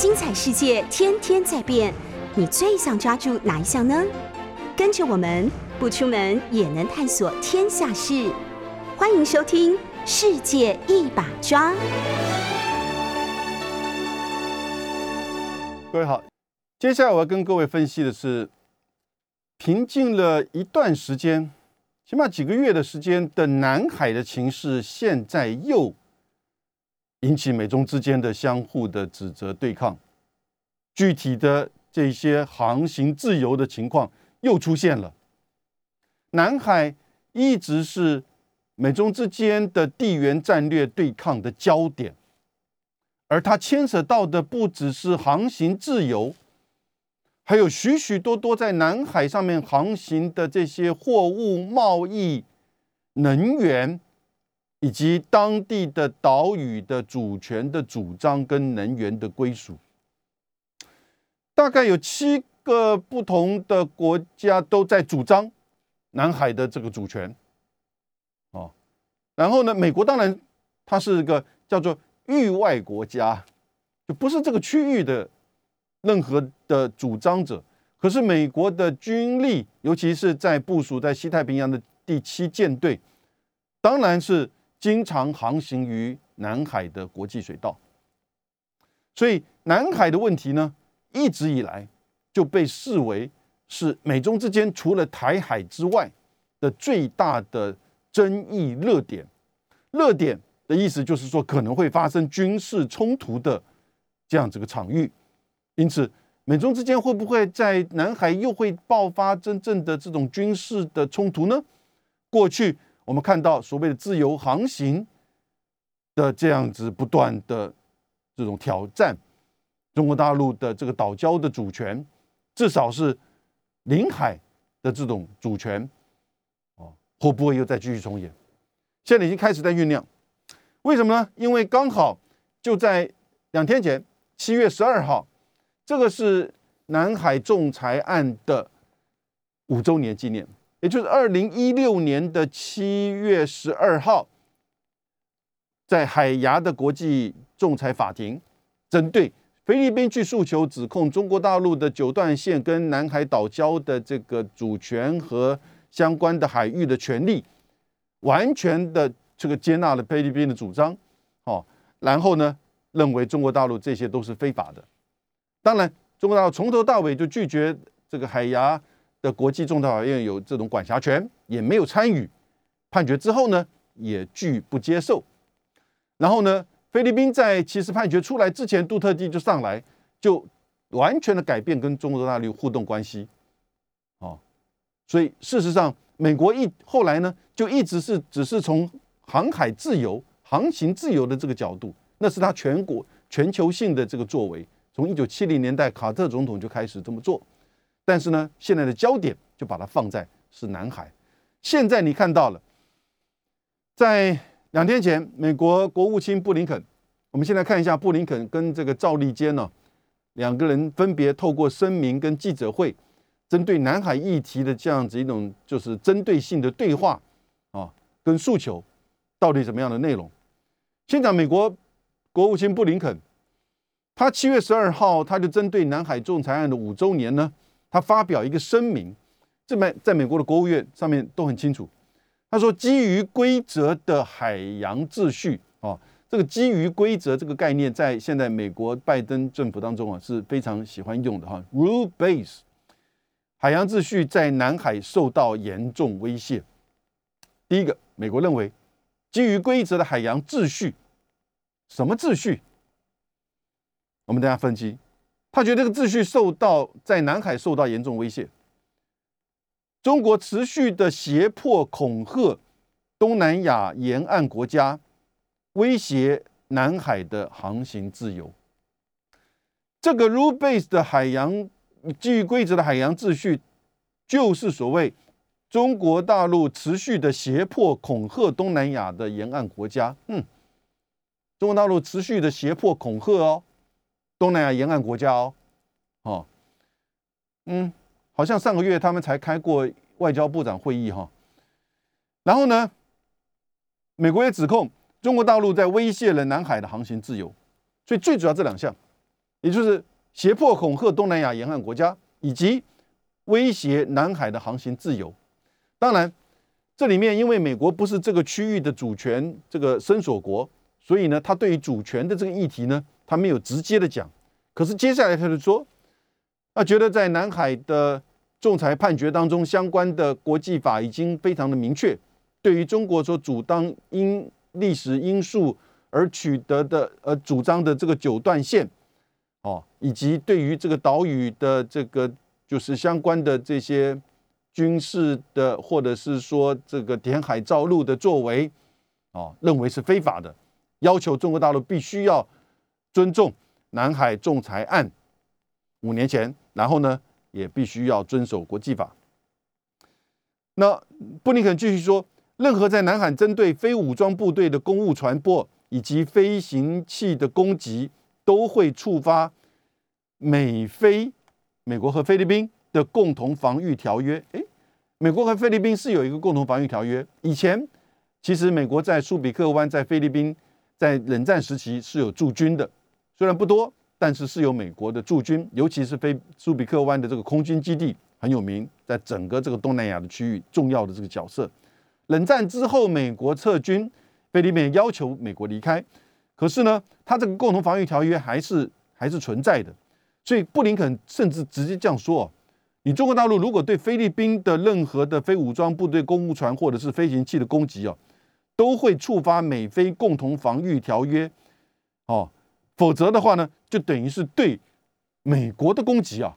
精彩世界天天在变，你最想抓住哪一项呢？跟着我们不出门也能探索天下事，欢迎收听《世界一把抓》。各位好，接下来我要跟各位分析的是，平静了一段时间，起码几个月的时间的南海的情势，现在又引起美中之间的相互的指责对抗，具体的这些航行自由的情况又出现了。南海一直是美中之间的地缘战略对抗的焦点。而它牵扯到的不只是航行自由，还有许许多多在南海上面航行的这些货物贸易、能源，以及当地的岛屿的主权的主张跟能源的归属。大概有七个不同的国家都在主张南海的这个主权。哦，然后呢，美国当然它是一个叫做。域外国家就不是这个区域的任何的主张者，可是美国的军力，尤其是在部署在西太平洋的第七舰队，当然是经常航行于南海的国际水道。所以南海的问题呢，一直以来就被视为是美中之间除了台海之外的最大的争议热点，热点。的意思就是说，可能会发生军事冲突的这样子个场域，因此，美中之间会不会在南海又会爆发真正的这种军事的冲突呢？过去我们看到所谓的自由航行的这样子不断的这种挑战，中国大陆的这个岛礁的主权，至少是领海的这种主权，哦，会不会又再继续重演？现在已经开始在酝酿。为什么呢？因为刚好就在两天前，七月十二号，这个是南海仲裁案的五周年纪念，也就是二零一六年的七月十二号，在海牙的国际仲裁法庭，针对菲律宾去诉求指控中国大陆的九段线跟南海岛礁的这个主权和相关的海域的权利，完全的。这个接纳了菲律宾的主张，哦，然后呢，认为中国大陆这些都是非法的。当然，中国大陆从头到尾就拒绝这个海牙的国际仲裁法院有这种管辖权，也没有参与判决之后呢，也拒不接受。然后呢，菲律宾在其实判决出来之前，杜特地就上来，就完全的改变跟中国大陆互动关系，哦，所以事实上，美国一后来呢，就一直是只是从航海自由、航行自由的这个角度，那是他全国全球性的这个作为。从一九七零年代卡特总统就开始这么做，但是呢，现在的焦点就把它放在是南海。现在你看到了，在两天前，美国国务卿布林肯，我们现在看一下布林肯跟这个赵立坚呢，两个人分别透过声明跟记者会，针对南海议题的这样子一种就是针对性的对话啊，跟诉求。到底什么样的内容？先讲美国国务卿布林肯，他七月十二号，他就针对南海仲裁案的五周年呢，他发表一个声明，这边在美国的国务院上面都很清楚。他说，基于规则的海洋秩序啊，这个基于规则这个概念，在现在美国拜登政府当中啊是非常喜欢用的哈。Rule base，海洋秩序在南海受到严重威胁。第一个，美国认为。基于规则的海洋秩序，什么秩序？我们等下分析。他觉得这个秩序受到在南海受到严重威胁。中国持续的胁迫、恐吓东南亚沿岸国家，威胁南海的航行自由。这个 rule-based 的海洋基于规则的海洋秩序，就是所谓。中国大陆持续的胁迫、恐吓东南亚的沿岸国家，嗯，中国大陆持续的胁迫、恐吓哦，东南亚沿岸国家哦，哦，嗯，好像上个月他们才开过外交部长会议哈，然后呢，美国也指控中国大陆在威胁了南海的航行自由，所以最主要这两项，也就是胁迫恐吓东南亚沿岸国家，以及威胁南海的航行自由。当然，这里面因为美国不是这个区域的主权这个伸索国，所以呢，他对于主权的这个议题呢，他没有直接的讲。可是接下来他就说，他觉得在南海的仲裁判决当中，相关的国际法已经非常的明确，对于中国所主张因历史因素而取得的呃主张的这个九段线，哦，以及对于这个岛屿的这个就是相关的这些。军事的，或者是说这个填海造陆的作为，哦，认为是非法的，要求中国大陆必须要尊重南海仲裁案五年前，然后呢，也必须要遵守国际法。那布林肯继续说，任何在南海针对非武装部队的公务船舶以及飞行器的攻击，都会触发美菲美国和菲律宾的共同防御条约。诶，美国和菲律宾是有一个共同防御条约。以前其实美国在苏比克湾，在菲律宾在冷战时期是有驻军的，虽然不多，但是是有美国的驻军，尤其是菲苏比克湾的这个空军基地很有名，在整个这个东南亚的区域重要的这个角色。冷战之后，美国撤军，菲律宾要求美国离开，可是呢，他这个共同防御条约还是还是存在的，所以布林肯甚至直接这样说。你中国大陆如果对菲律宾的任何的非武装部队、公务船或者是飞行器的攻击哦，都会触发美菲共同防御条约，哦，否则的话呢，就等于是对美国的攻击啊。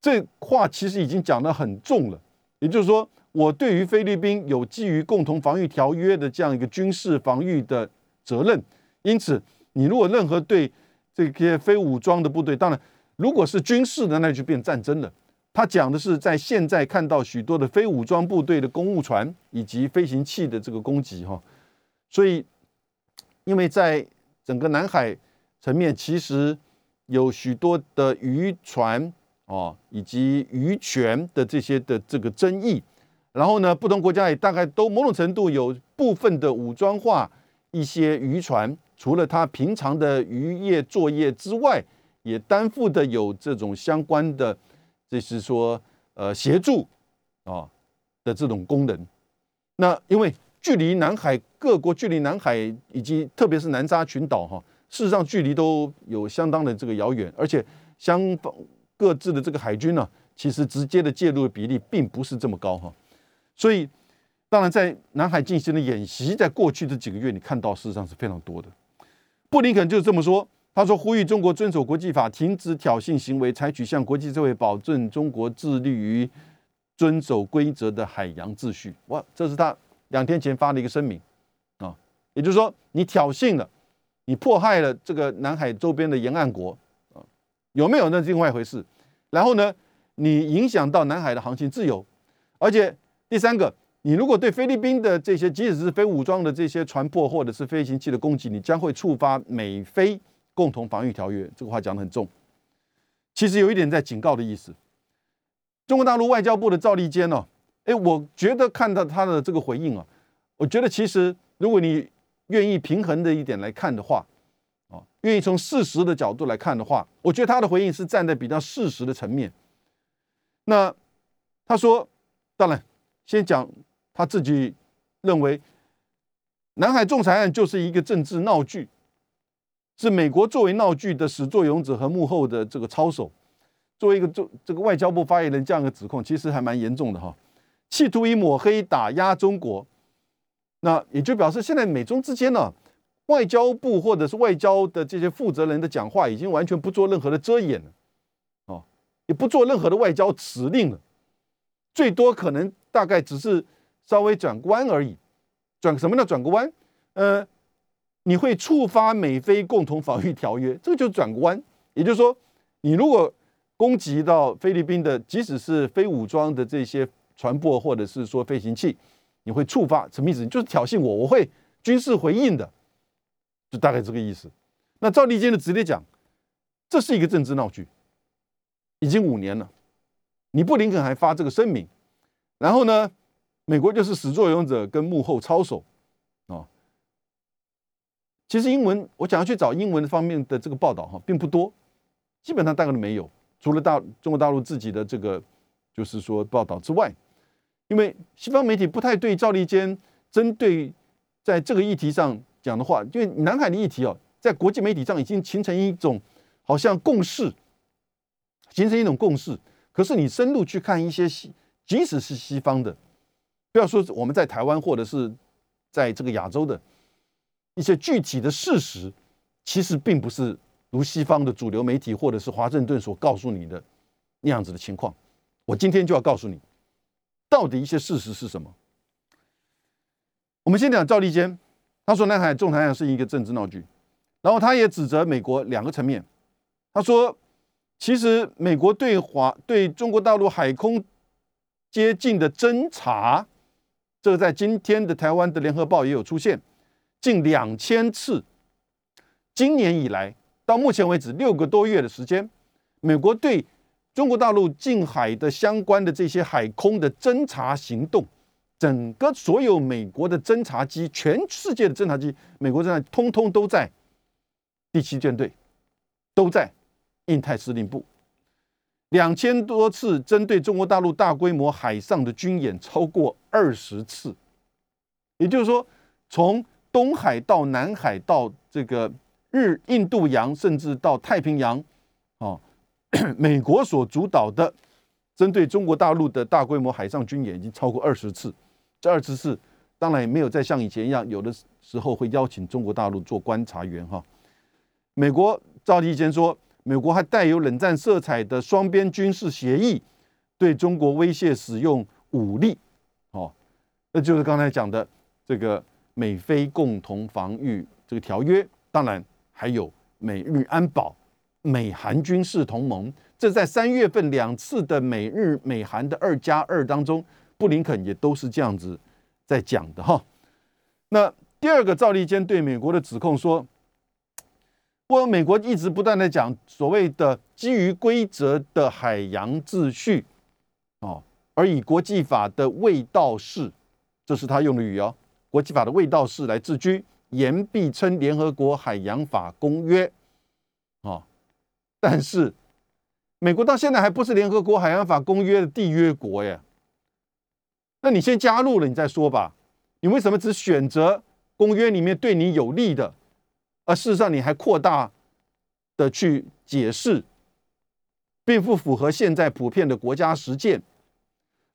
这话其实已经讲得很重了，也就是说，我对于菲律宾有基于共同防御条约的这样一个军事防御的责任，因此，你如果任何对这些非武装的部队，当然，如果是军事的，那就变战争了。他讲的是，在现在看到许多的非武装部队的公务船以及飞行器的这个攻击，哈，所以，因为在整个南海层面，其实有许多的渔船哦，以及渔权的这些的这个争议，然后呢，不同国家也大概都某种程度有部分的武装化一些渔船，除了他平常的渔业作业之外，也担负的有这种相关的。这是说，呃，协助啊的这种功能。那因为距离南海各国，距离南海以及特别是南沙群岛哈，事实上距离都有相当的这个遥远，而且相方各自的这个海军呢，其实直接的介入的比例并不是这么高哈。所以，当然在南海进行的演习，在过去这几个月，你看到事实上是非常多的。布林肯就是这么说。他说：“呼吁中国遵守国际法，停止挑衅行为，采取向国际社会保证中国致力于遵守规则的海洋秩序。”哇，这是他两天前发的一个声明啊，也就是说，你挑衅了，你迫害了这个南海周边的沿岸国啊，有没有那是另外一回事。然后呢，你影响到南海的航行自由，而且第三个，你如果对菲律宾的这些，即使是非武装的这些船舶或者是飞行器的攻击，你将会触发美菲。共同防御条约这个话讲得很重，其实有一点在警告的意思。中国大陆外交部的赵立坚呢，哎，我觉得看到他的这个回应啊，我觉得其实如果你愿意平衡的一点来看的话，啊，愿意从事实的角度来看的话，我觉得他的回应是站在比较事实的层面。那他说，当然先讲他自己认为南海仲裁案就是一个政治闹剧。是美国作为闹剧的始作俑者和幕后的这个操手，作为一个做这个外交部发言人这样的指控，其实还蛮严重的哈，企图以抹黑打压中国，那也就表示现在美中之间呢，外交部或者是外交的这些负责人的讲话已经完全不做任何的遮掩了，哦，也不做任何的外交指令了，最多可能大概只是稍微转个弯而已，转什么呢？转个弯，呃。你会触发美菲共同防御条约，这个就是转个弯。也就是说，你如果攻击到菲律宾的，即使是非武装的这些船舶或者是说飞行器，你会触发什么意思？就是挑衅我，我会军事回应的，就大概这个意思。那赵立坚的直接讲，这是一个政治闹剧，已经五年了，你布林肯还发这个声明，然后呢，美国就是始作俑者跟幕后操手。其实英文，我想要去找英文方面的这个报道哈，并不多基本上大概都没有，除了大中国大陆自己的这个就是说报道之外，因为西方媒体不太对赵立坚针对在这个议题上讲的话，因为南海的议题哦，在国际媒体上已经形成一种好像共识，形成一种共识。可是你深入去看一些西，即使是西方的，不要说我们在台湾或者是在这个亚洲的一些具体的事实，其实并不是如西方的主流媒体或者是华盛顿所告诉你的那样子的情况。我今天就要告诉你，到底一些事实是什么。我们先讲赵立坚，他说南海仲裁案是一个政治闹剧，然后他也指责美国两个层面，他说。其实，美国对华对中国大陆海空接近的侦查，这个在今天的台湾的联合报也有出现，近两千次。今年以来到目前为止六个多月的时间，美国对中国大陆近海的相关的这些海空的侦察行动，整个所有美国的侦察机，全世界的侦察机，美国侦察通通都在第七舰队，都在。印太司令部两千多次针对中国大陆大规模海上的军演超过二十次，也就是说，从东海到南海到这个日印度洋，甚至到太平洋，美国所主导的针对中国大陆的大规模海上军演已经超过二十次。这二十次当然也没有再像以前一样，有的时候会邀请中国大陆做观察员哈。美国赵立坚说。美国还带有冷战色彩的双边军事协议，对中国威胁使用武力，哦，那就是刚才讲的这个美菲共同防御这个条约，当然还有美日安保、美韩军事同盟。这在三月份两次的美日美韩的二加二当中，布林肯也都是这样子在讲的哈。那第二个赵立坚对美国的指控说。我美国一直不断的讲所谓的基于规则的海洋秩序，哦，而以国际法的卫道士，这是他用的语哦，国际法的卫道士来自居，言必称联合国海洋法公约，但是美国到现在还不是联合国海洋法公约的缔约国耶，那你先加入了你再说吧，你为什么只选择公约里面对你有利的？而事实上，你还扩大的去解释，并不符合现在普遍的国家实践。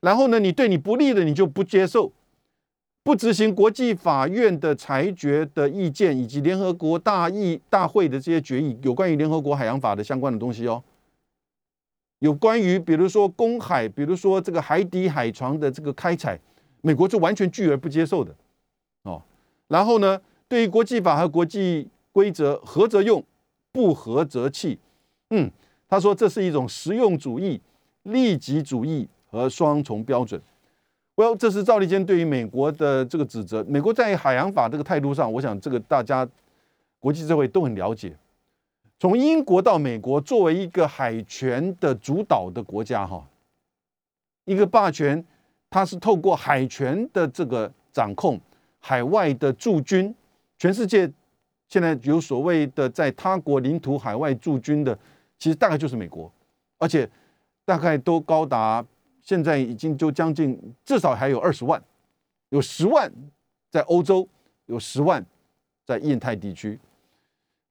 然后呢，你对你不利的，你就不接受，不执行国际法院的裁决的意见，以及联合国大议大会的这些决议，有关于联合国海洋法的相关的东西哦。有关于比如说公海，比如说这个海底海床的这个开采，美国是完全拒而不接受的哦。然后呢，对于国际法和国际规则合则用，不合则弃。嗯，他说这是一种实用主义、利己主义和双重标准。Well，这是赵立坚对于美国的这个指责。美国在海洋法这个态度上，我想这个大家国际社会都很了解。从英国到美国，作为一个海权的主导的国家，哈，一个霸权，它是透过海权的这个掌控，海外的驻军，全世界。现在有所谓的在他国领土海外驻军的，其实大概就是美国，而且大概都高达现在已经就将近至少还有二十万，有十万在欧洲，有十万在印太地区，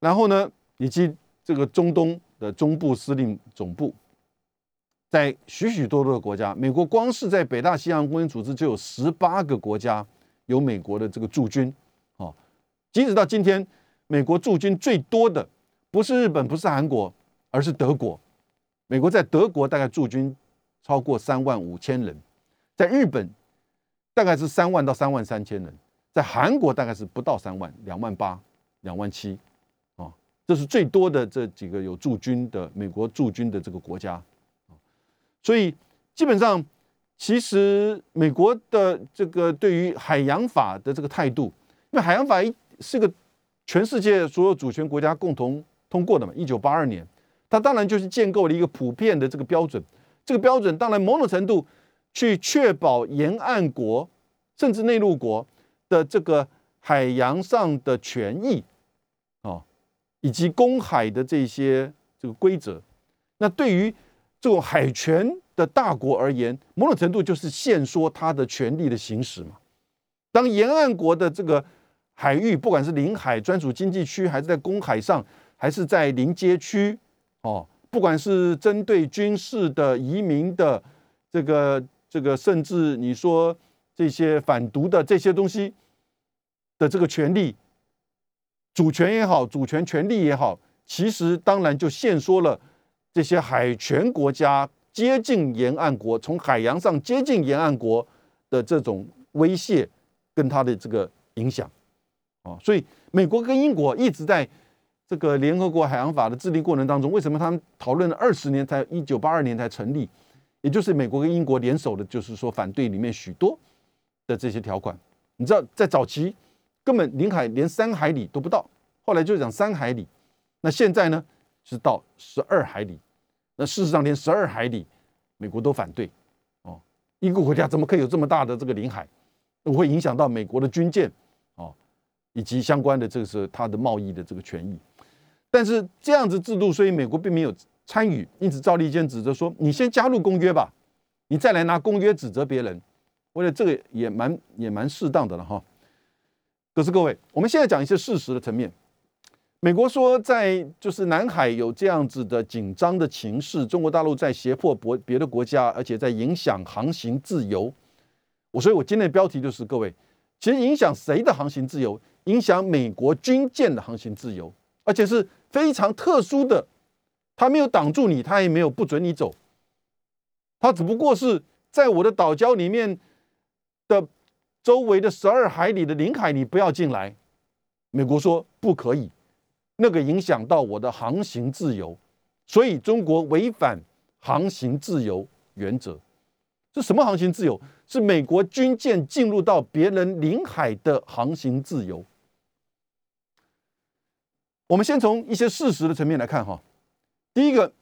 然后呢，以及这个中东的中部司令总部，在许许多多的国家，美国光是在北大西洋公约组织就有十八个国家有美国的这个驻军，哦，即使到今天。美国驻军最多的不是日本，不是韩国，而是德国。美国在德国大概驻军超过三万五千人，在日本大概是三万到三万三千人，在韩国大概是不到三万，两万八、两万七，啊，这是最多的这几个有驻军的美国驻军的这个国家。所以基本上，其实美国的这个对于海洋法的这个态度，因为海洋法一是个。全世界所有主权国家共同通过的嘛？一九八二年，它当然就是建构了一个普遍的这个标准。这个标准当然某种程度去确保沿岸国甚至内陆国的这个海洋上的权益啊，以及公海的这些这个规则。那对于这种海权的大国而言，某种程度就是限缩它的权力的行使嘛。当沿岸国的这个海域，不管是领海专属经济区，还是在公海上，还是在临街区，哦，不管是针对军事的、移民的，这个、这个，甚至你说这些反毒的这些东西的这个权利、主权也好，主权权利也好，其实当然就限缩了。这些海权国家接近沿岸国，从海洋上接近沿岸国的这种威胁，跟它的这个影响，啊，所以美国跟英国一直在这个联合国海洋法的制定过程当中，为什么他们讨论了二十年才一九八二年才成立？也就是美国跟英国联手的，就是说反对里面许多的这些条款。你知道，在早期根本领海连三海里都不到，后来就讲三海里，那现在呢是到十二海里。那事实上，连十二海里，美国都反对，哦，一个国家怎么可以有这么大的这个领海？会影响到美国的军舰，哦，以及相关的这个是它的贸易的这个权益。但是这样子制度，所以美国并没有参与，因此赵立坚指责说：“你先加入公约吧，你再来拿公约指责别人。”我觉得这个也蛮也蛮适当的了哈。可是各位，我们现在讲一些事实的层面。美国说，在就是南海有这样子的紧张的情势，中国大陆在胁迫国别的国家，而且在影响航行自由。我所以，我今天的标题就是各位，其实影响谁的航行自由？影响美国军舰的航行自由，而且是非常特殊的。他没有挡住你，他也没有不准你走，他只不过是在我的岛礁里面的周围的十二海里的领海，你不要进来。美国说不可以。那个影响到我的航行自由，所以中国违反航行自由原则。是什么航行自由？是美国军舰进入到别人领海的航行自由。我们先从一些事实的层面来看哈。第一个，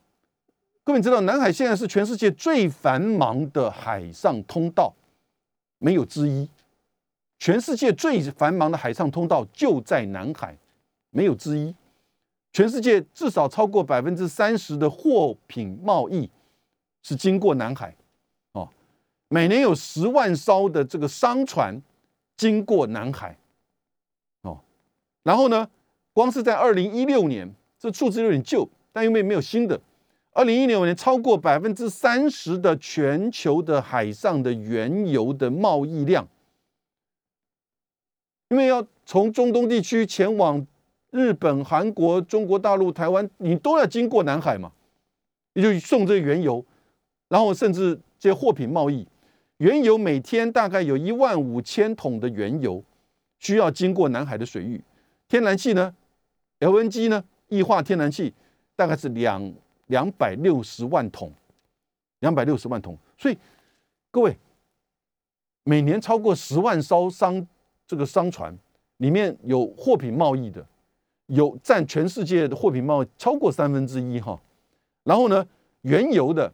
各位知道，南海现在是全世界最繁忙的海上通道，没有之一。全世界最繁忙的海上通道就在南海，没有之一。全世界至少超过百分之三十的货品贸易是经过南海，哦，每年有十万艘的这个商船经过南海，哦，然后呢，光是在二零一六年，这数字有点旧，但因为没有新的，二零一六年超过百分之三十的全球的海上的原油的贸易量，因为要从中东地区前往。日本、韩国、中国大陆、台湾，你都要经过南海嘛？你就送这原油，然后甚至这些货品贸易，原油每天大概有一万五千桶的原油需要经过南海的水域。天然气呢？LNG 呢？液化天然气大概是两两百六十万桶，两百六十万桶。所以各位，每年超过十万艘商这个商船里面有货品贸易的。有占全世界的货品贸易超过三分之一哈，然后呢，原油的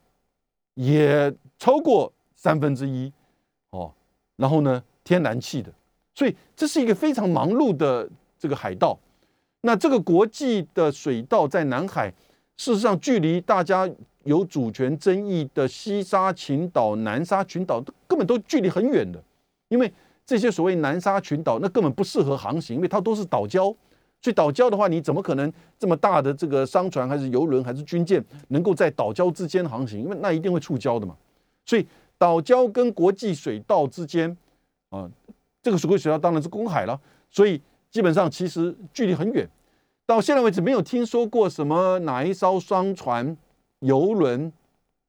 也超过三分之一哦，然后呢，天然气的，所以这是一个非常忙碌的这个海盗。那这个国际的水道在南海，事实上距离大家有主权争议的西沙群岛、南沙群岛根本都距离很远的，因为这些所谓南沙群岛那根本不适合航行，因为它都是岛礁。所以岛礁的话，你怎么可能这么大的这个商船还是游轮还是军舰能够在岛礁之间航行？因为那一定会触礁的嘛。所以岛礁跟国际水道之间啊，这个所谓水道当然是公海了。所以基本上其实距离很远。到现在为止，没有听说过什么哪一艘商船、游轮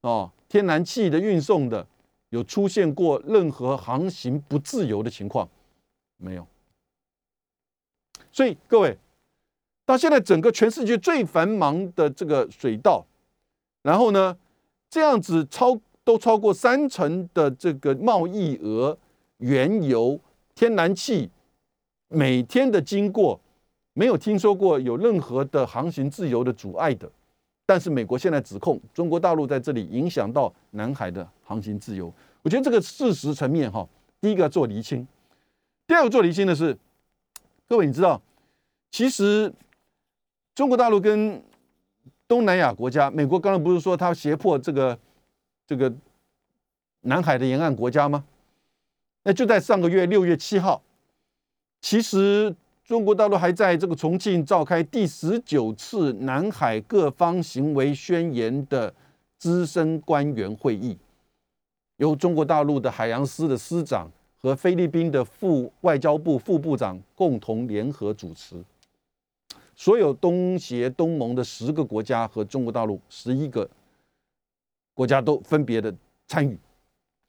哦、天然气的运送的有出现过任何航行不自由的情况，没有。所以各位，到现在整个全世界最繁忙的这个水道，然后呢，这样子超都超过三成的这个贸易额，原油、天然气每天的经过，没有听说过有任何的航行自由的阻碍的。但是美国现在指控中国大陆在这里影响到南海的航行自由，我觉得这个事实层面哈，第一个做厘清，第二个做厘清的是。各位，你知道，其实中国大陆跟东南亚国家，美国刚刚不是说他胁迫这个这个南海的沿岸国家吗？那就在上个月六月七号，其实中国大陆还在这个重庆召开第十九次南海各方行为宣言的资深官员会议，由中国大陆的海洋司的司长和菲律宾的副外交部副部长共同联合主持。所有东协、东盟的十个国家和中国大陆十一个国家都分别的参与，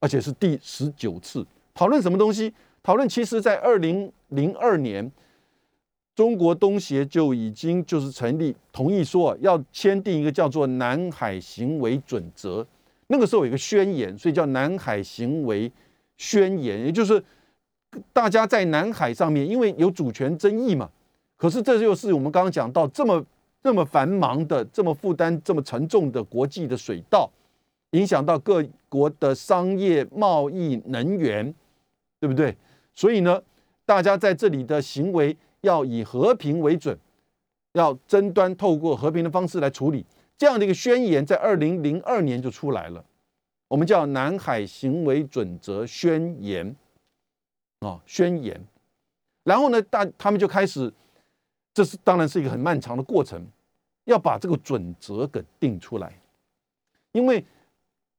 而且是第十九次讨论什么东西？讨论其实，在二零零二年，中国东协就已经就是成立，同意说要签订一个叫做《南海行为准则》。那个时候有一个宣言，所以叫《南海行为宣言》，也就是大家在南海上面，因为有主权争议嘛。可是这就是我们刚刚讲到这么这么繁忙的、这么负担这么沉重的国际的水道，影响到各国的商业贸易、能源，对不对？所以呢，大家在这里的行为要以和平为准，要争端透过和平的方式来处理。这样的一个宣言在二零零二年就出来了，我们叫《南海行为准则宣言》啊，宣言。然后呢，大他们就开始。这是当然是一个很漫长的过程，要把这个准则给定出来，因为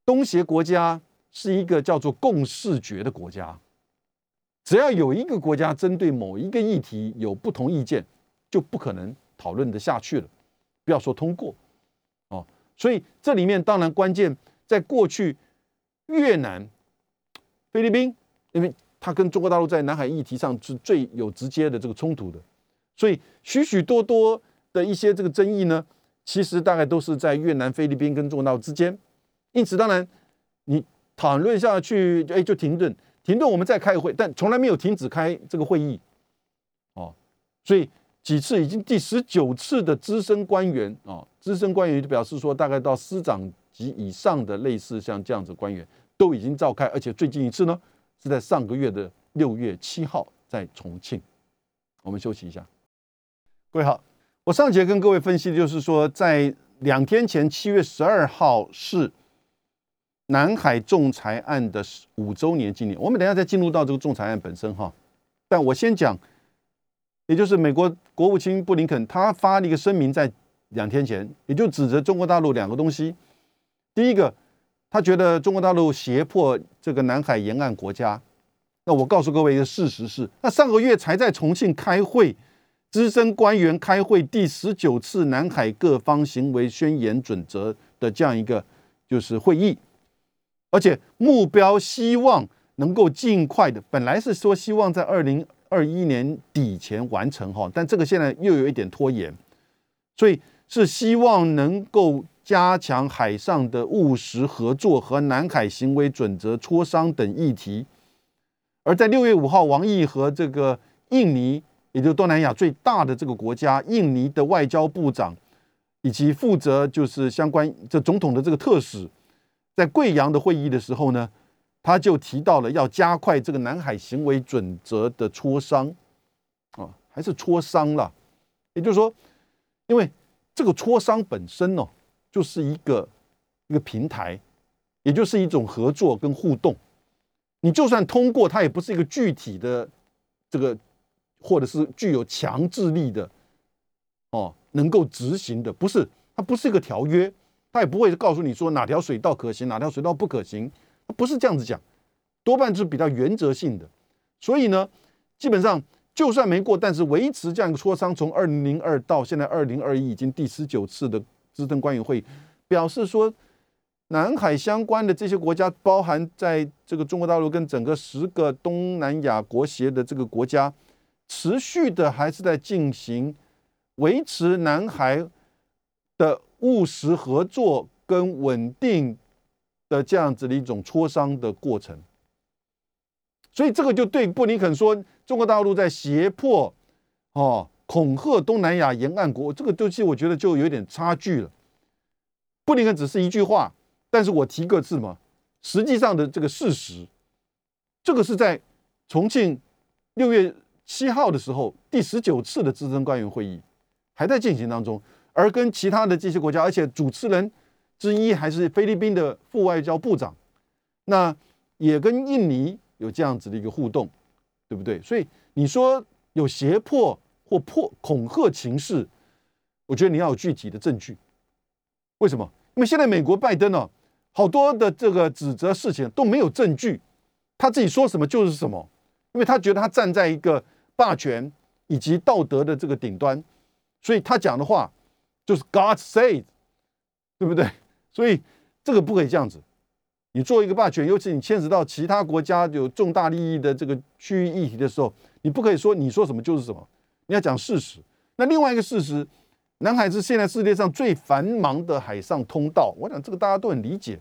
东协国家是一个叫做共视觉的国家，只要有一个国家针对某一个议题有不同意见，就不可能讨论的下去了，不要说通过哦。所以这里面当然关键，在过去越南、菲律宾，因为它跟中国大陆在南海议题上是最有直接的这个冲突的。所以许许多多的一些这个争议呢，其实大概都是在越南、菲律宾跟中国大陆之间。因此，当然你讨论下去，哎，就停顿，停顿，我们再开会，但从来没有停止开这个会议。哦，所以几次已经第十九次的资深官员啊，资深官员就表示说，大概到司长级以上的类似像这样子官员都已经召开，而且最近一次呢是在上个月的六月七号在重庆。我们休息一下。各位好，我上节跟各位分析的就是说，在两天前，七月十二号是南海仲裁案的五周年纪念。我们等下再进入到这个仲裁案本身哈，但我先讲，也就是美国国务卿布林肯他发了一个声明，在两天前，也就指责中国大陆两个东西。第一个，他觉得中国大陆胁迫这个南海沿岸国家。那我告诉各位一个事实是，那上个月才在重庆开会。资深官员开会第十九次南海各方行为宣言准则的这样一个就是会议，而且目标希望能够尽快的，本来是说希望在二零二一年底前完成哈，但这个现在又有一点拖延，所以是希望能够加强海上的务实合作和南海行为准则磋商等议题，而在六月五号，王毅和这个印尼。也就是东南亚最大的这个国家，印尼的外交部长以及负责就是相关这总统的这个特使，在贵阳的会议的时候呢，他就提到了要加快这个南海行为准则的磋商啊，还是磋商了。也就是说，因为这个磋商本身呢，就是一个一个平台，也就是一种合作跟互动。你就算通过，它也不是一个具体的这个。或者是具有强制力的，哦，能够执行的，不是它不是一个条约，他也不会告诉你说哪条水道可行，哪条水道不可行，不是这样子讲，多半是比较原则性的。所以呢，基本上就算没过，但是维持这样一个磋商，从二零零二到现在二零二一，已经第十九次的资深官员会，表示说，南海相关的这些国家，包含在这个中国大陆跟整个十个东南亚国协的这个国家。持续的还是在进行维持南海的务实合作跟稳定的这样子的一种磋商的过程，所以这个就对布林肯说中国大陆在胁迫哦恐吓东南亚沿岸国，这个东西我觉得就有点差距了。布林肯只是一句话，但是我提个字嘛，实际上的这个事实，这个是在重庆六月。七号的时候，第十九次的资深官员会议还在进行当中，而跟其他的这些国家，而且主持人之一还是菲律宾的副外交部长，那也跟印尼有这样子的一个互动，对不对？所以你说有胁迫或迫恐吓情势，我觉得你要有具体的证据。为什么？因为现在美国拜登呢，好多的这个指责事情都没有证据，他自己说什么就是什么，因为他觉得他站在一个霸权以及道德的这个顶端，所以他讲的话就是 God said，对不对？所以这个不可以这样子。你做一个霸权，尤其你牵扯到其他国家有重大利益的这个区域议题的时候，你不可以说你说什么就是什么，你要讲事实。那另外一个事实。南海是现在世界上最繁忙的海上通道，我想这个大家都很理解，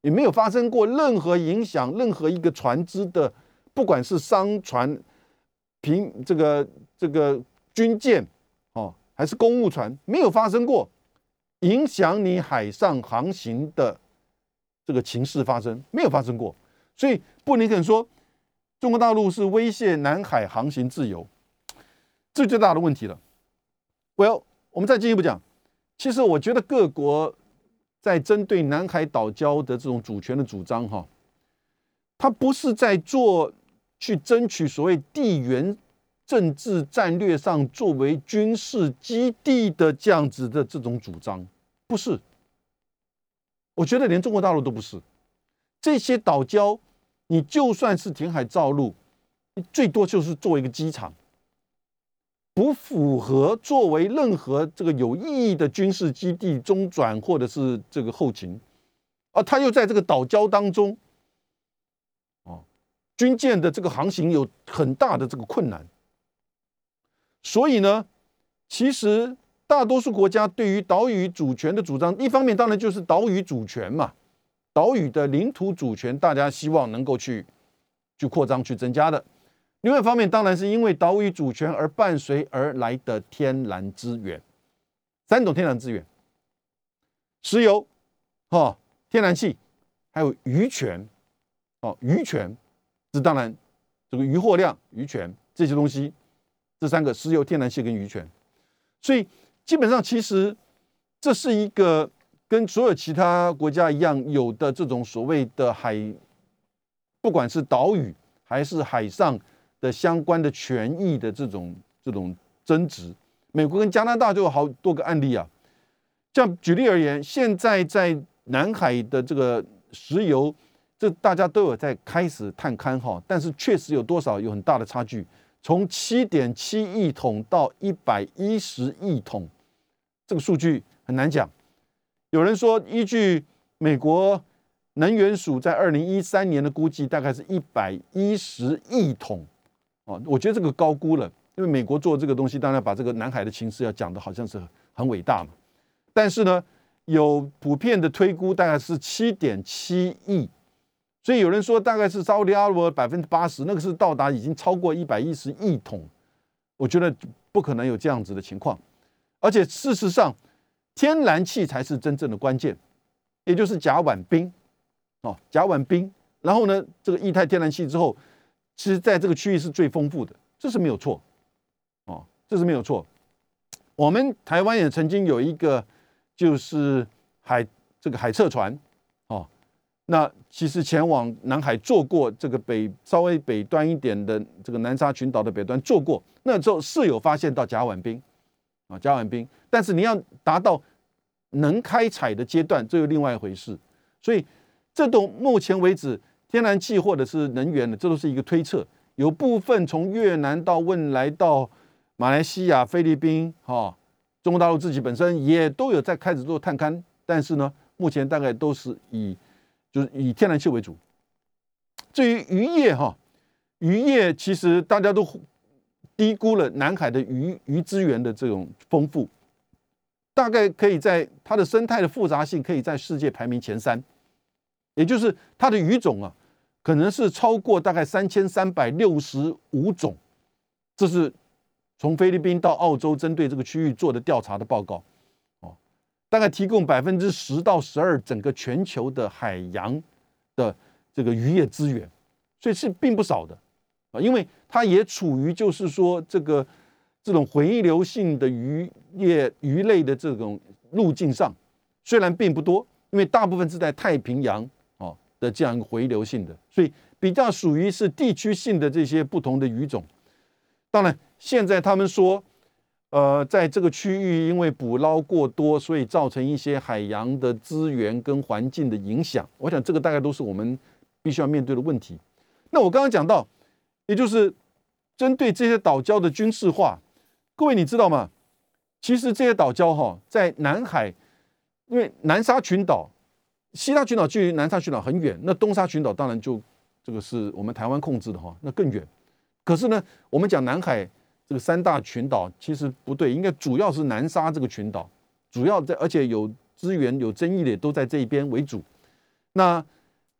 也没有发生过任何影响任何一个船只的，不管是商船、平这个这个军舰，还是公务船，没有发生过影响你海上航行的这个情势发生，没有发生过。所以布林肯说，中国大陆是威胁南海航行自由，这最大的问题了。Well。我们再进一步讲，其实我觉得各国在针对南海岛礁的这种主权的主张，哈，它不是在做去争取所谓地缘政治战略上作为军事基地的这样子的这种主张，不是。我觉得连中国大陆都不是。这些岛礁，你就算是填海造陆，最多就是做一个机场。不符合作为任何这个有意义的军事基地中转或者是这个后勤，啊，他又在这个岛礁当中，哦，军舰的这个航行有很大的这个困难，所以呢，其实大多数国家对于岛屿主权的主张，一方面当然就是岛屿主权嘛，岛屿的领土主权，大家希望能够去去扩张、去增加的。另外一方面，当然是因为岛屿主权而伴随而来的天然资源，三种天然资源：石油、哈天然气，还有渔权。哦，渔权，这当然这个渔获量、渔权这些东西，这三个石油、天然气跟渔权。所以基本上，其实这是一个跟所有其他国家一样有的这种所谓的海，不管是岛屿还是海上。的相关的权益的这种这种争执，美国跟加拿大就有好多个案例啊。像举例而言，现在在南海的这个石油，这大家都有在开始探勘哈，但是确实有多少有很大的差距，从七点七亿桶到一百一十亿桶，这个数据很难讲。有人说，依据美国能源署在二零一三年的估计，大概是一百一十亿桶。哦，我觉得这个高估了，因为美国做这个东西，当然把这个南海的情势要讲的好像是很伟大嘛。但是呢，有普遍的推估大概是七点七亿，所以有人说大概是沙特阿拉伯百分之八十，那个是到达已经超过一百一十亿桶。我觉得不可能有这样子的情况，而且事实上，天然气才是真正的关键，也就是甲烷冰，哦，甲烷冰，然后呢，这个液态天然气之后。其实在这个区域是最丰富的，这是没有错，哦，这是没有错。我们台湾也曾经有一个，就是海这个海测船，那其实前往南海做过这个北稍微北端一点的这个南沙群岛的北端做过，那时候是有发现到甲烷冰，啊，甲烷冰，但是你要达到能开采的阶段，这又另外一回事。所以这都目前为止。天然气或者是能源的，这都是一个推测。有部分从越南到汶来到马来西亚、菲律宾，哈，中国大陆自己本身也都有在开始做探勘，但是呢，目前大概都是以就是以天然气为主。至于渔业，哈，渔业其实大家都低估了南海的鱼鱼资源的这种丰富，大概可以在它的生态的复杂性可以在世界排名前三。也就是它的鱼种啊，可能是超过大概三千三百六十五种，这是从菲律宾到澳洲针对这个区域做的调查的报告，大概提供百分之十到十二整个全球的海洋的这个渔业资源，所以是并不少的啊，因为它也处于就是说这个这种回流性的渔业鱼类的这种路径上，虽然并不多，因为大部分是在太平洋哦的这样一个回流性的，所以比较属于是地区性的这些不同的鱼种。当然，现在他们说，呃，在这个区域因为捕捞过多，所以造成一些海洋的资源跟环境的影响。我想这个大概都是我们必须要面对的问题。那我刚刚讲到，也就是针对这些岛礁的军事化。各位，你知道吗？其实这些岛礁哈，在南海，因为南沙群岛、西沙群岛距离南沙群岛很远，那东沙群岛当然就这个是我们台湾控制的哈，那更远。可是呢，我们讲南海这个三大群岛，其实不对，应该主要是南沙这个群岛，主要在而且有资源有争议的都在这一边为主。那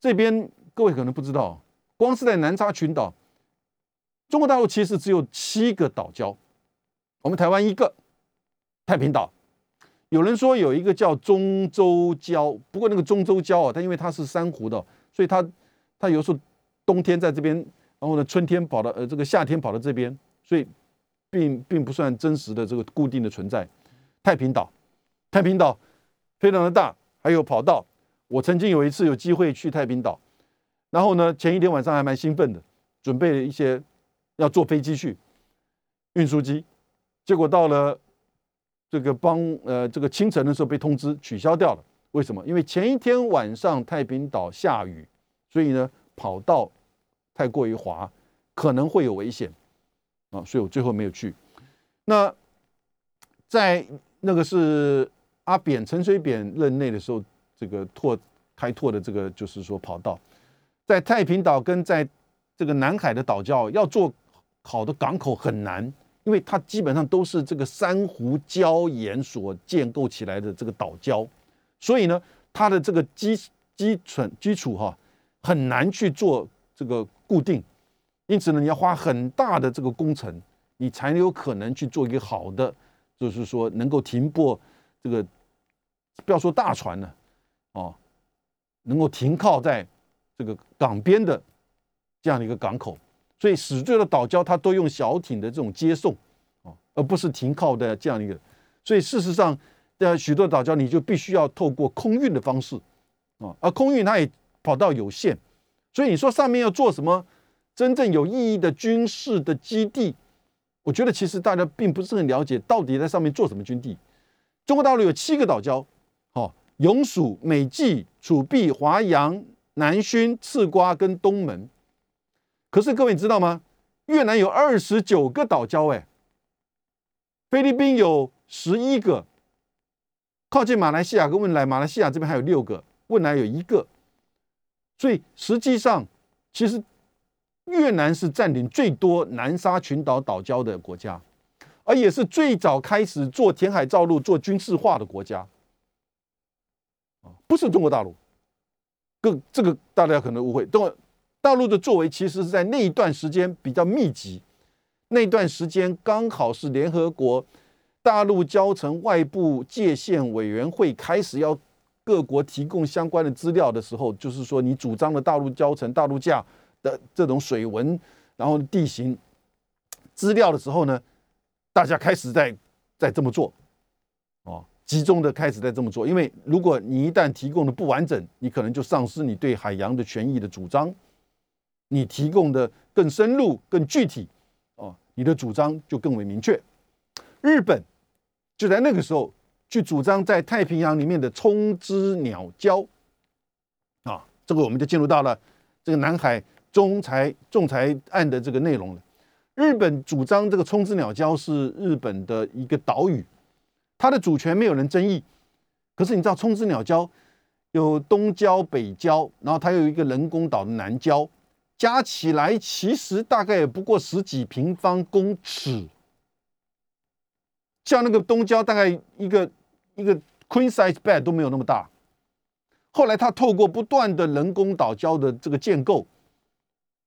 这边各位可能不知道，光是在南沙群岛，中国大陆其实只有七个岛礁。我们台湾一个太平岛，有人说有一个叫中洲礁，不过那个中洲礁啊，它因为它是珊瑚的，所以它它有时候冬天在这边，然后呢春天跑到呃这个夏天跑到这边，所以并并不算真实的这个固定的存在。太平岛，太平岛非常的大，还有跑道。我曾经有一次有机会去太平岛，然后呢前一天晚上还蛮兴奋的，准备了一些要坐飞机去运输机。结果到了这个帮呃这个清晨的时候被通知取消掉了，为什么？因为前一天晚上太平岛下雨，所以呢跑道太过于滑，可能会有危险啊，所以我最后没有去。那在那个是阿扁陈水扁任内的时候，这个拓开拓的这个就是说跑道，在太平岛跟在这个南海的岛礁要做好的港口很难。因为它基本上都是这个珊瑚礁岩所建构起来的这个岛礁，所以呢，它的这个基基础基础哈很难去做这个固定，因此呢，你要花很大的这个工程，你才有可能去做一个好的，就是说能够停泊这个不要说大船了，哦，能够停靠在这个港边的这样的一个港口。所以，始终的岛礁它都用小艇的这种接送，哦，而不是停靠的这样一个。所以，事实上，在许多岛礁，你就必须要透过空运的方式，啊，而空运它也跑道有限，所以你说上面要做什么真正有意义的军事的基地，我觉得其实大家并不是很了解到底在上面做什么军地。中国大陆有七个岛礁，哦，永暑、美济、楚碧、华阳、南薰、赤瓜跟东门。可是各位你知道吗？越南有二十九个岛礁，哎，菲律宾有十一个，靠近马来西亚跟汶莱，马来西亚这边还有六个，汶莱有一个，所以实际上其实越南是占领最多南沙群岛岛礁的国家，而也是最早开始做填海造陆、做军事化的国家，不是中国大陆。更这个大家可能误会，等会。大陆的作为其实是在那一段时间比较密集，那段时间刚好是联合国大陆交城外部界限委员会开始要各国提供相关的资料的时候，就是说你主张的大陆交城、大陆架的这种水文，然后地形资料的时候呢，大家开始在在这么做，哦，集中的开始在这么做，因为如果你一旦提供的不完整，你可能就丧失你对海洋的权益的主张。你提供的更深入、更具体，哦，你的主张就更为明确。日本就在那个时候去主张在太平洋里面的冲之鸟礁，啊，这个我们就进入到了这个南海仲裁仲裁案的这个内容了。日本主张这个冲之鸟礁是日本的一个岛屿，它的主权没有人争议。可是你知道冲之鸟礁有东礁、北礁，然后它有一个人工岛的南礁。加起来其实大概也不过十几平方公尺，像那个东郊大概一个一个 queen size bed 都没有那么大。后来他透过不断的人工岛礁的这个建构，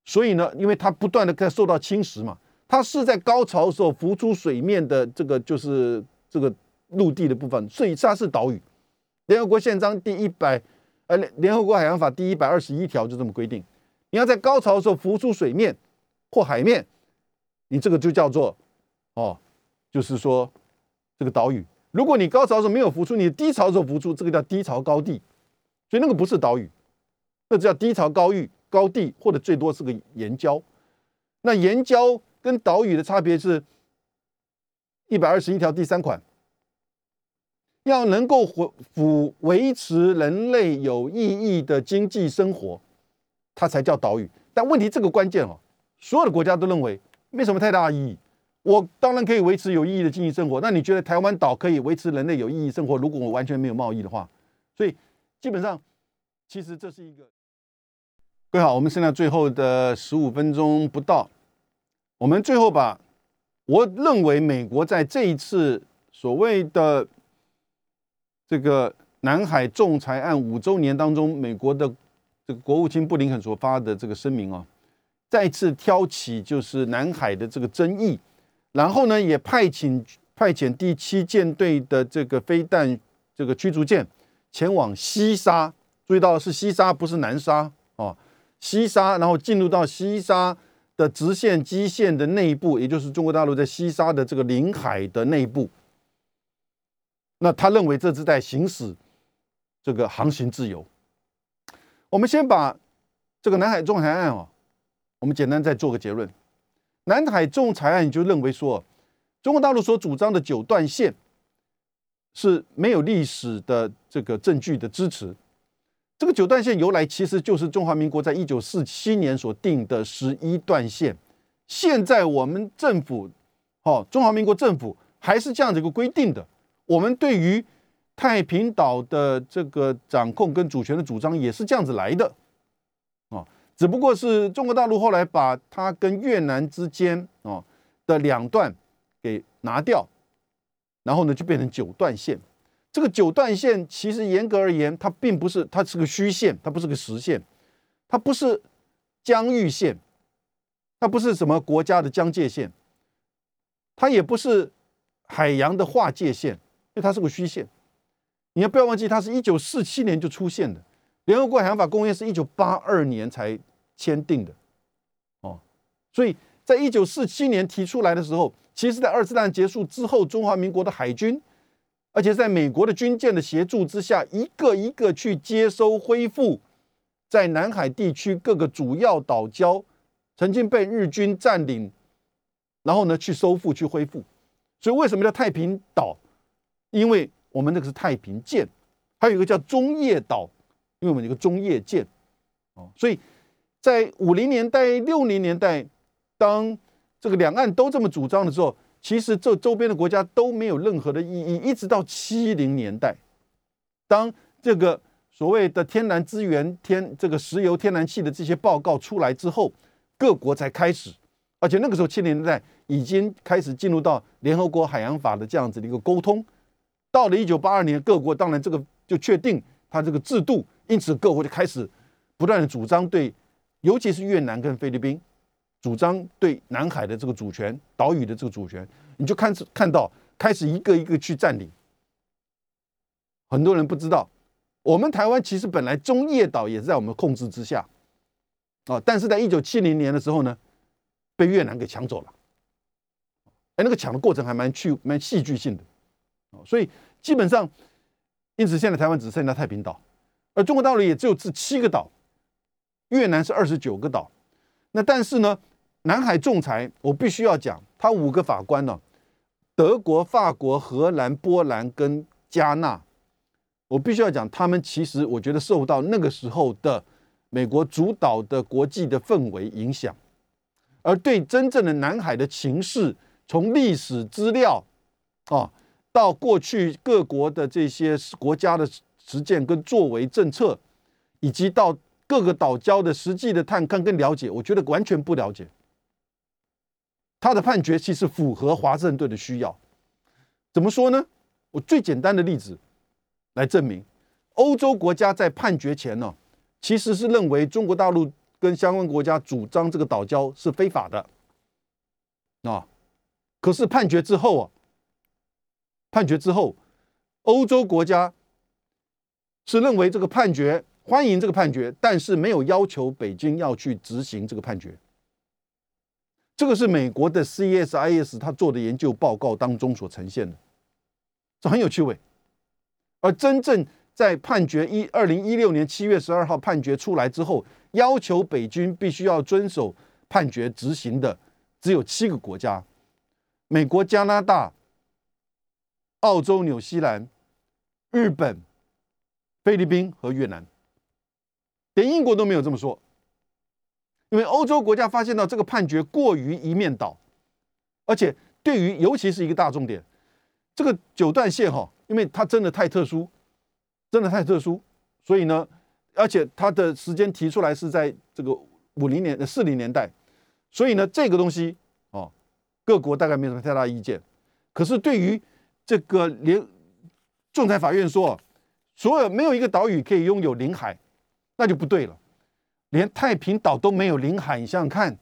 所以呢，因为它不断的在受到侵蚀嘛，它是在高潮的时候浮出水面的这个就是这个陆地的部分，所以它是岛屿。联合国宪章第一百呃联合国海洋法第一百二十一条就这么规定。你要在高潮的时候浮出水面或海面，你这个就叫做哦就是说这个岛屿。如果你高潮的时候没有浮出，你低潮的时候浮出，这个叫低潮高地，所以那个不是岛屿，那叫低潮高域高地，或者最多是个岩礁。那岩礁跟岛屿的差别是，一百二十一条第三款，要能够维维持人类有意义的经济生活，它才叫岛屿。但问题这个关键哦，所有的国家都认为没什么太大意义。我当然可以维持有意义的经济生活。那你觉得台湾岛可以维持人类有意义生活？如果我完全没有贸易的话，所以基本上，其实这是一个。各位好，我们剩下最后的十五分钟不到，我们最后把我认为美国在这一次所谓的这个南海仲裁案五周年当中，美国的这个国务卿布林肯所发的这个声明啊，再次挑起就是南海的这个争议。然后呢，也派遣派遣第七舰队的这个飞弹这个驱逐舰前往西沙，注意到是西沙，不是南沙哦。西沙，然后进入到西沙的直线基线的内部，也就是中国大陆在西沙的这个领海的内部。那他认为这是在行使这个航行自由。我们先把这个南海仲裁案啊，我们简单再做个结论。南海仲裁案就认为说，中国大陆所主张的九段线是没有历史的这个证据的支持。这个九段线由来其实就是中华民国在一九四七年所定的十一段线。现在我们政府，哦，中华民国政府还是这样子一个规定的。我们对于太平岛的这个掌控跟主权的主张也是这样子来的。哦只不过是中国大陆后来把它跟越南之间哦的两段给拿掉，然后呢就变成九段线。这个九段线其实严格而言，它并不是，它是个虚线，它不是个实线，它不是疆域线，它不是什么国家的疆界线，它也不是海洋的划界线，因为它是个虚线。你要不要忘记，它是一九四七年就出现的，联合国海洋法公约是一九八二年才。签订的，哦，所以在一九四七年提出来的时候，其实，在二次大战结束之后，中华民国的海军，而且在美国的军舰的协助之下，一个一个去接收、恢复在南海地区各个主要岛礁曾经被日军占领，然后呢去收复、去恢复。所以为什么叫太平岛？因为我们那个是太平舰，还有一个叫中业岛，因为我们有个中业舰，哦，所以。在五零年代、六零年代，当这个两岸都这么主张的时候，其实这周边的国家都没有任何的意义。一直到七零年代，当这个所谓的天然资源、天这个石油、天然气的这些报告出来之后，各国才开始，而且那个时候七零年代已经开始进入到联合国海洋法的这样子的一个沟通。到了一九八二年，各国当然这个就确定它这个制度，因此各国就开始不断的主张对。尤其是越南跟菲律宾主张对南海的这个主权、岛屿的这个主权，你就看看到开始一个一个去占领。很多人不知道，我们台湾其实本来中业岛也是在我们控制之下啊，但是在一九七零年的时候呢，被越南给抢走了。哎，那个抢的过程还蛮趣、蛮戏剧性的所以基本上，因此现在台湾只剩下太平岛，而中国大陆也只有这七个岛。越南是二十九个岛，那但是呢，南海仲裁我必须要讲，他五个法官呢，德国、法国、荷兰、波兰跟加纳，我必须要讲，他们其实我觉得受到那个时候的美国主导的国际的氛围影响，而对真正的南海的情势，从历史资料啊，到过去各国的这些国家的实践跟作为政策，以及到。各个岛礁的实际的探勘跟了解，我觉得完全不了解。他的判决其实符合华盛顿的需要。怎么说呢？我最简单的例子来证明，欧洲国家在判决前呢，其实是认为中国大陆跟相关国家主张这个岛礁是非法的啊。可是判决之后啊，判决之后，欧洲国家是认为这个判决。欢迎这个判决，但是没有要求北京要去执行这个判决。这个是美国的 CSIS 他做的研究报告当中所呈现的，这很有趣味。而真正在判决一二零一六年七月十二号判决出来之后，要求北军必须要遵守判决执行的，只有七个国家：美国、加拿大、澳洲、纽西兰、日本、菲律宾和越南，连英国都没有这么说。因为欧洲国家发现到这个判决过于一面倒，而且对于尤其是一个大重点，这个九段线哈，因为它真的太特殊，真的太特殊，所以呢，而且它的时间提出来是在这个五零年、四零年代，所以呢，这个东西哦，各国大概没什么太大意见。可是对于这个连仲裁法院说，所有没有一个岛屿可以拥有领海，那就不对了。连太平岛都没有领海，你想想看，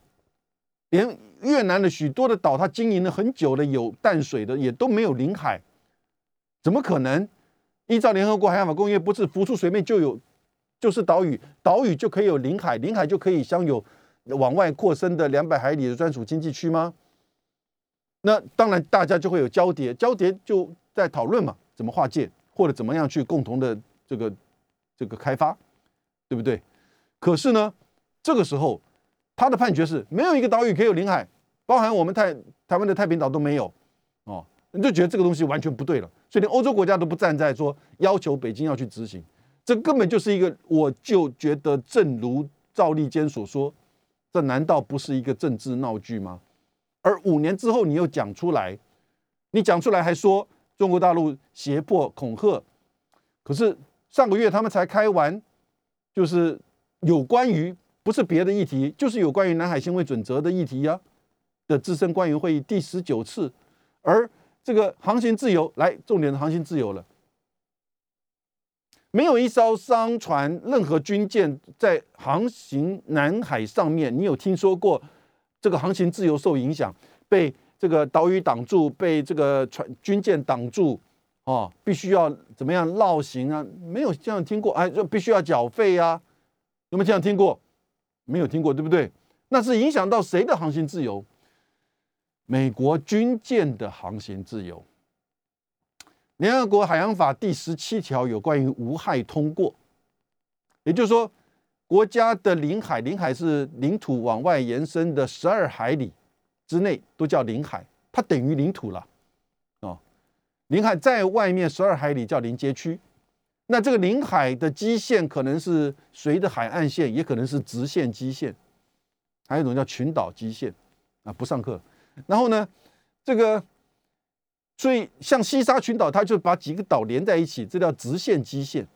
连越南的许多的岛，它经营了很久的有淡水的，也都没有领海，怎么可能？依照联合国海洋法公约，不是浮出水面就有，就是岛屿，岛屿就可以有领海，领海就可以享有往外扩伸的两百海里的专属经济区吗？那当然，大家就会有交叠，交叠就在讨论嘛，怎么划界，或者怎么样去共同的这个这个开发，对不对？可是呢，这个时候他的判决是没有一个岛屿可以有领海，包含我们太台湾的太平岛都没有哦，你就觉得这个东西完全不对了，所以连欧洲国家都不站在说要求北京要去执行，这根本就是一个，我就觉得正如赵立坚所说，这难道不是一个政治闹剧吗？而五年之后你又讲出来，你讲出来还说中国大陆胁迫恐吓，可是上个月他们才开完，就是。有关于不是别的议题，就是有关于南海行为准则的议题呀的资深官员会议第十九次，而这个航行自由来重点的航行自由了，没有一艘商船、任何军舰在航行南海上面，你有听说过这个航行自由受影响，被这个岛屿挡住，被这个船军舰挡住，哦，必须要怎么样绕行啊？没有这样听过，哎，就必须要缴费啊。有没有这样听过？没有听过，对不对？那是影响到谁的航行自由？美国军舰的航行自由。联合国海洋法第十七条有关于无害通过，也就是说，国家的领海，领海是领土往外延伸的十二海里之内都叫领海，它等于领土了。哦，领海在外面十二海里叫临街区。那这个领海的基线可能是随着海岸线，也可能是直线基线，还有一种叫群岛基线啊，不上课。然后呢，这个所以像西沙群岛，它就把几个岛连在一起，这叫直线基线。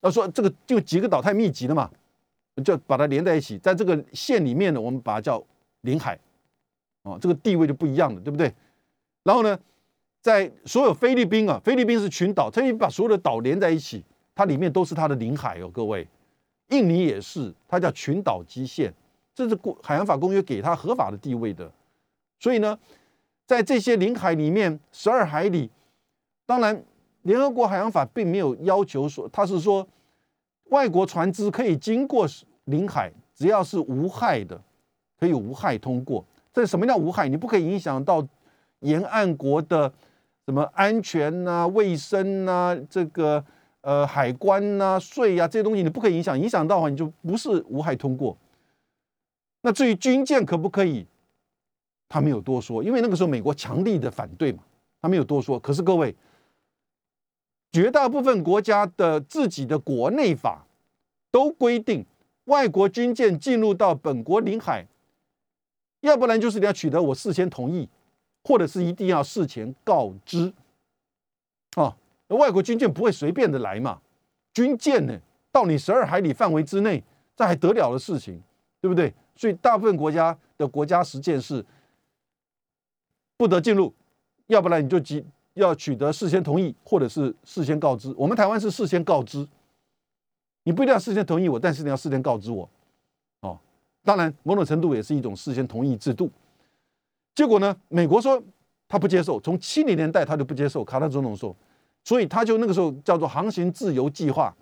他说这个就几个岛太密集了嘛，就把它连在一起，在这个线里面呢，我们把它叫领海，哦，这个地位就不一样了，对不对？然后呢？在所有菲律宾啊，菲律宾是群岛，它以把所有的岛连在一起，它里面都是它的领海哦，各位。印尼也是，它叫群岛基线，这是国海洋法公约给它合法的地位的。所以呢，在这些领海里面，十二海里，当然联合国海洋法并没有要求说，它是说外国船只可以经过领海，只要是无害的，可以无害通过。这什么叫无害？你不可以影响到沿岸国的。什么安全呐、卫生呐、这个呃海关呐、税呀这些东西你不可以影响，影响到的话你就不是无害通过。那至于军舰可不可以，他没有多说，因为那个时候美国强力的反对嘛，他没有多说。可是各位，绝大部分国家的自己的国内法都规定，外国军舰进入到本国领海，要不然就是你要取得我事先同意。或者是一定要事前告知，啊，外国军舰不会随便的来嘛？军舰呢，到你十二海里范围之内，这还得了的事情，对不对？所以大部分国家的国家实践是不得进入，要不然你就即要取得事先同意，或者是事先告知。我们台湾是事先告知，你不一定要事先同意我，但是你要事先告知我，哦，当然某种程度也是一种事先同意制度。结果呢？美国说他不接受，从七零年代他就不接受卡特总统说，所以他就那个时候叫做航行自由计划，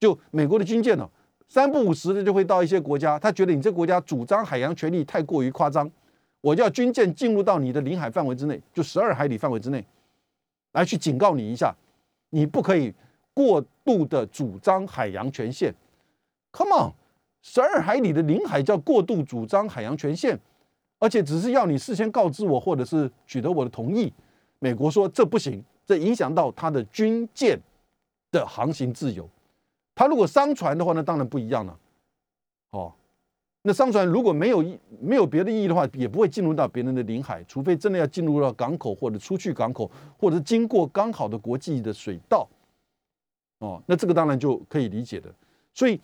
就美国的军舰呢三不五时的就会到一些国家，他觉得你这国家主张海洋权利太过于夸张，我叫军舰进入到你的领海范围之内，就十二海里范围之内，来去警告你一下，你不可以过度的主张海洋权限。Come on，十二海里的领海叫过度主张海洋权限，而且只是要你事先告知我，或者是取得我的同意。美国说这不行，这影响到他的军舰的航行自由。他如果商船的话，那当然不一样了。哦，那商船如果没有没有别的意义的话，也不会进入到别人的领海，除非真的要进入到港口或者出去港口，或者经过刚好的国际的水道。哦，那这个当然就可以理解的。所以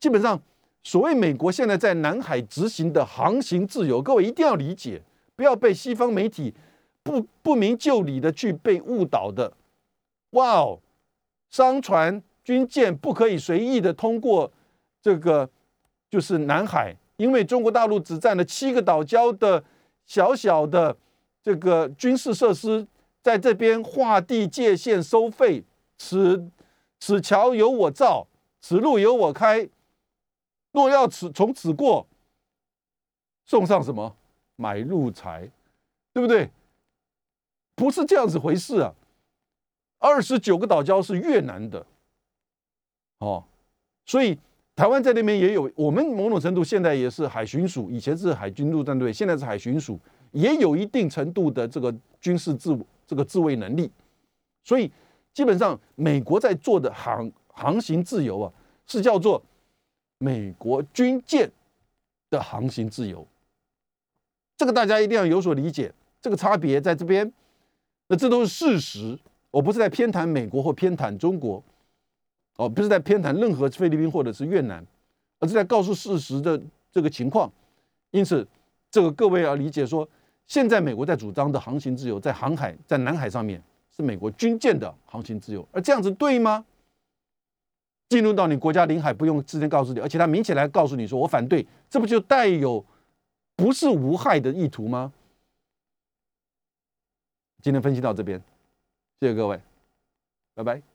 基本上，所谓美国现在在南海执行的航行自由，各位一定要理解，不要被西方媒体不不明就里的去被误导的。哇哦，商船、军舰不可以随意的通过这个。就是南海，因为中国大陆只占了七个岛礁的小小的这个军事设施，在这边划地界限收费，此此桥由我造，此路由我开，若要此从此过，送上什么买路财，对不对？不是这样子回事啊！二十九个岛礁是越南的，哦，所以。台湾在那边也有，我们某种程度现在也是海巡署，以前是海军陆战队，现在是海巡署，也有一定程度的这个军事自这个自卫能力。所以基本上，美国在做的航航行自由啊，是叫做美国军舰的航行自由。这个大家一定要有所理解，这个差别在这边。那这都是事实，我不是在偏袒美国或偏袒中国。哦，不是在偏袒任何菲律宾或者是越南，而是在告诉事实的这个情况。因此，这个各位要理解说，现在美国在主张的航行自由，在航海在南海上面是美国军舰的航行自由，而这样子对吗？进入到你国家领海不用事先告诉你，而且他明显来告诉你说我反对，这不就带有不是无害的意图吗？今天分析到这边，谢谢各位，拜拜。